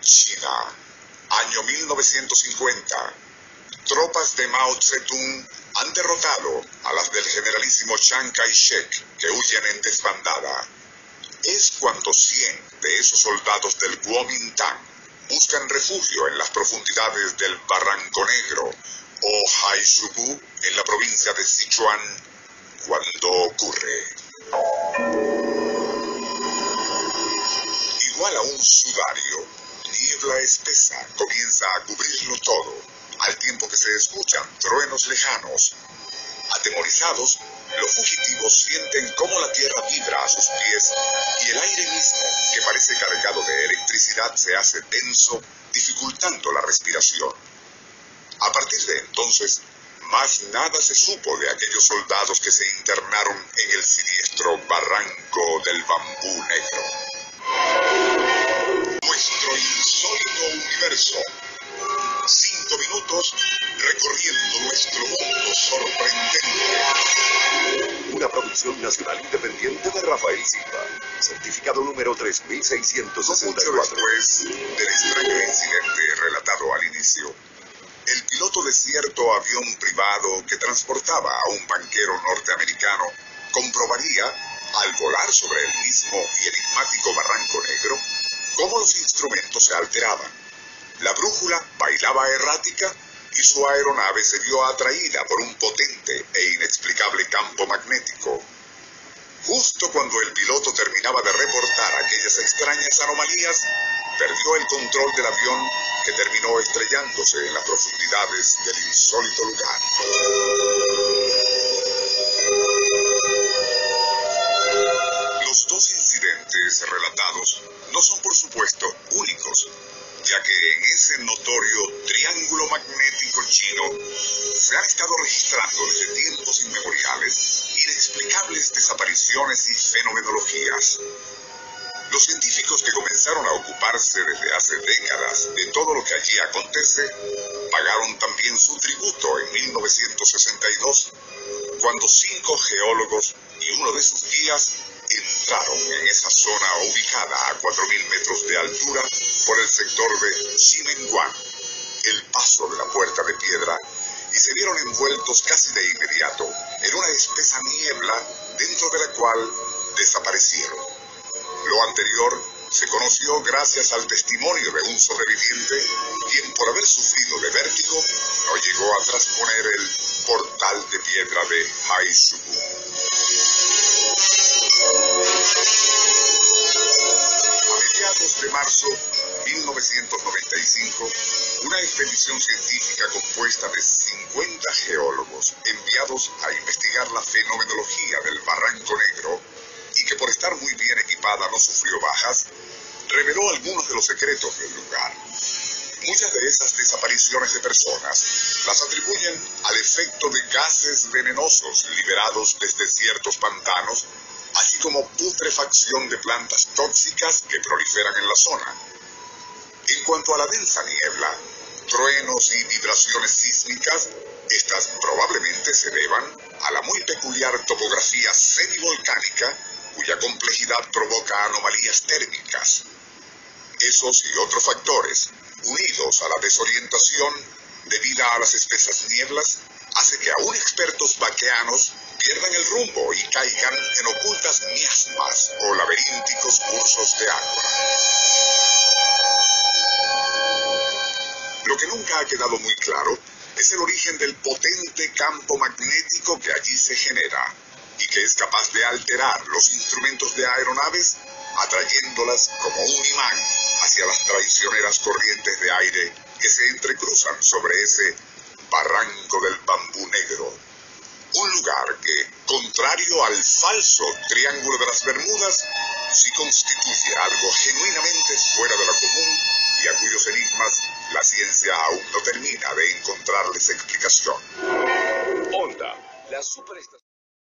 China, año 1950. Tropas de Mao Zedong han derrotado a las del generalísimo Chiang Kai-shek que huyen en desbandada. Es cuando 100 de esos soldados del Kuomintang buscan refugio en las profundidades del Barranco Negro o Haishubu en la provincia de Sichuan cuando ocurre. Igual a un sudario niebla espesa comienza a cubrirlo todo, al tiempo que se escuchan truenos lejanos. Atemorizados, los fugitivos sienten cómo la tierra vibra a sus pies y el aire mismo, que parece cargado de electricidad, se hace tenso, dificultando la respiración. A partir de entonces, más nada se supo de aquellos soldados que se internaron en el siniestro barranco del bambú negro nuestro insólito universo. Cinco minutos recorriendo nuestro mundo sorprendente. Una producción nacional independiente de Rafael Silva. Certificado número 3664. Mucho después del extraño incidente relatado al inicio, el piloto de cierto avión privado que transportaba a un banquero norteamericano comprobaría, al volar sobre el mismo y enigmático Barranco Negro, cómo los instrumentos se alteraban. La brújula bailaba errática y su aeronave se vio atraída por un potente e inexplicable campo magnético. Justo cuando el piloto terminaba de reportar aquellas extrañas anomalías, perdió el control del avión que terminó estrellándose en las profundidades del insólito lugar. Se han estado registrando desde tiempos inmemoriales inexplicables desapariciones y fenomenologías. Los científicos que comenzaron a ocuparse desde hace décadas de todo lo que allí acontece pagaron también su tributo en 1962, cuando cinco geólogos y uno de sus guías entraron en esa zona ubicada a 4.000 metros de altura por el sector de Ximenguan, el paso de la puerta de piedra, se vieron envueltos casi de inmediato en una espesa niebla dentro de la cual desaparecieron. Lo anterior se conoció gracias al testimonio de un sobreviviente, quien por haber sufrido de vértigo no llegó a trasponer el portal de piedra de Maishubu. A mediados de marzo 1995, una expedición científica compuesta de 50 geólogos enviados a investigar la fenomenología del Barranco Negro y que por estar muy bien equipada no sufrió bajas, reveló algunos de los secretos del lugar. Muchas de esas desapariciones de personas las atribuyen al efecto de gases venenosos liberados desde ciertos pantanos así como putrefacción de plantas tóxicas que proliferan en la zona. En cuanto a la densa niebla, truenos y vibraciones sísmicas, estas probablemente se deban a la muy peculiar topografía semivolcánica cuya complejidad provoca anomalías térmicas. Esos y otros factores, unidos a la desorientación debida a las espesas nieblas, hace que aún expertos vaqueanos pierdan el rumbo y caigan en ocultas miasmas o laberínticos cursos de agua. Ha quedado muy claro es el origen del potente campo magnético que allí se genera y que es capaz de alterar los instrumentos de aeronaves atrayéndolas como un imán hacia las traicioneras corrientes de aire que se entrecruzan sobre ese barranco del bambú negro. Un lugar que, contrario al falso Triángulo de las Bermudas, sí constituye algo genuinamente fuera de lo común mismas, la ciencia aún no termina de encontrarles explicación. Honda, la superestación.